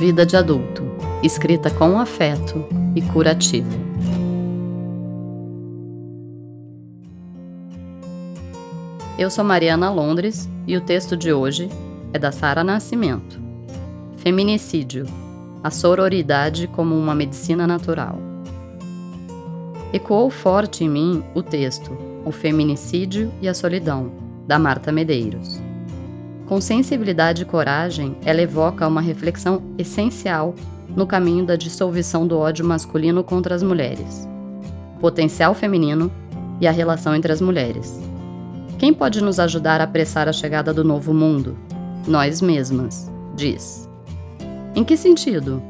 Vida de adulto, escrita com afeto e curativo. Eu sou Mariana Londres e o texto de hoje é da Sara Nascimento. Feminicídio: a sororidade como uma medicina natural. Ecoou forte em mim o texto O Feminicídio e a Solidão, da Marta Medeiros. Com sensibilidade e coragem, ela evoca uma reflexão essencial no caminho da dissolução do ódio masculino contra as mulheres, potencial feminino e a relação entre as mulheres. Quem pode nos ajudar a apressar a chegada do novo mundo? Nós mesmas, diz. Em que sentido?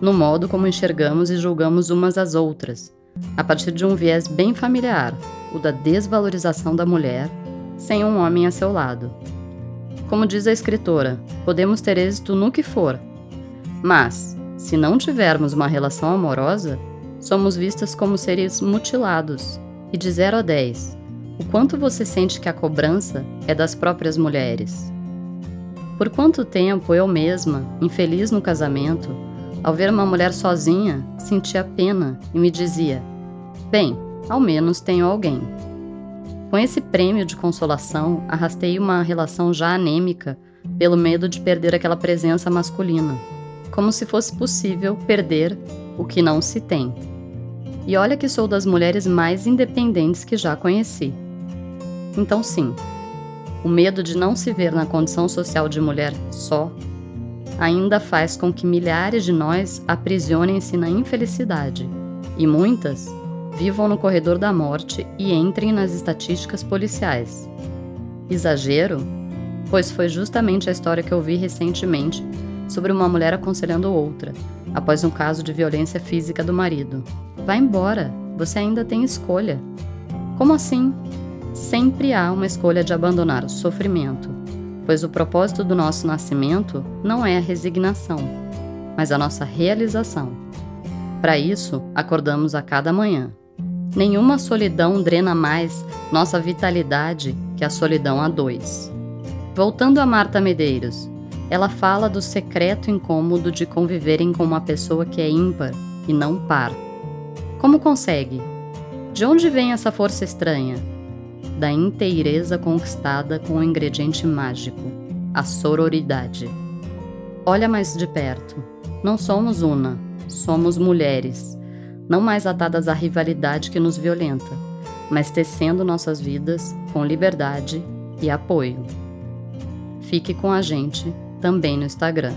No modo como enxergamos e julgamos umas às outras, a partir de um viés bem familiar, o da desvalorização da mulher, sem um homem a seu lado. Como diz a escritora, podemos ter êxito no que for, mas, se não tivermos uma relação amorosa, somos vistas como seres mutilados. E de 0 a 10, o quanto você sente que a cobrança é das próprias mulheres? Por quanto tempo eu mesma, infeliz no casamento, ao ver uma mulher sozinha, sentia pena e me dizia: Bem, ao menos tenho alguém. Com esse prêmio de consolação, arrastei uma relação já anêmica pelo medo de perder aquela presença masculina, como se fosse possível perder o que não se tem. E olha que sou das mulheres mais independentes que já conheci. Então, sim, o medo de não se ver na condição social de mulher só ainda faz com que milhares de nós aprisionem-se na infelicidade e muitas vivam no corredor da morte e entrem nas estatísticas policiais. Exagero? Pois foi justamente a história que eu vi recentemente sobre uma mulher aconselhando outra, após um caso de violência física do marido. Vá embora, você ainda tem escolha. Como assim? Sempre há uma escolha de abandonar o sofrimento, pois o propósito do nosso nascimento não é a resignação, mas a nossa realização. Para isso, acordamos a cada manhã. Nenhuma solidão drena mais nossa vitalidade que a solidão a dois. Voltando a Marta Medeiros, ela fala do secreto incômodo de conviverem com uma pessoa que é ímpar e não par. Como consegue? De onde vem essa força estranha? Da inteireza conquistada com o um ingrediente mágico, a sororidade. Olha mais de perto. Não somos una, somos mulheres não mais atadas à rivalidade que nos violenta, mas tecendo nossas vidas com liberdade e apoio. Fique com a gente também no Instagram.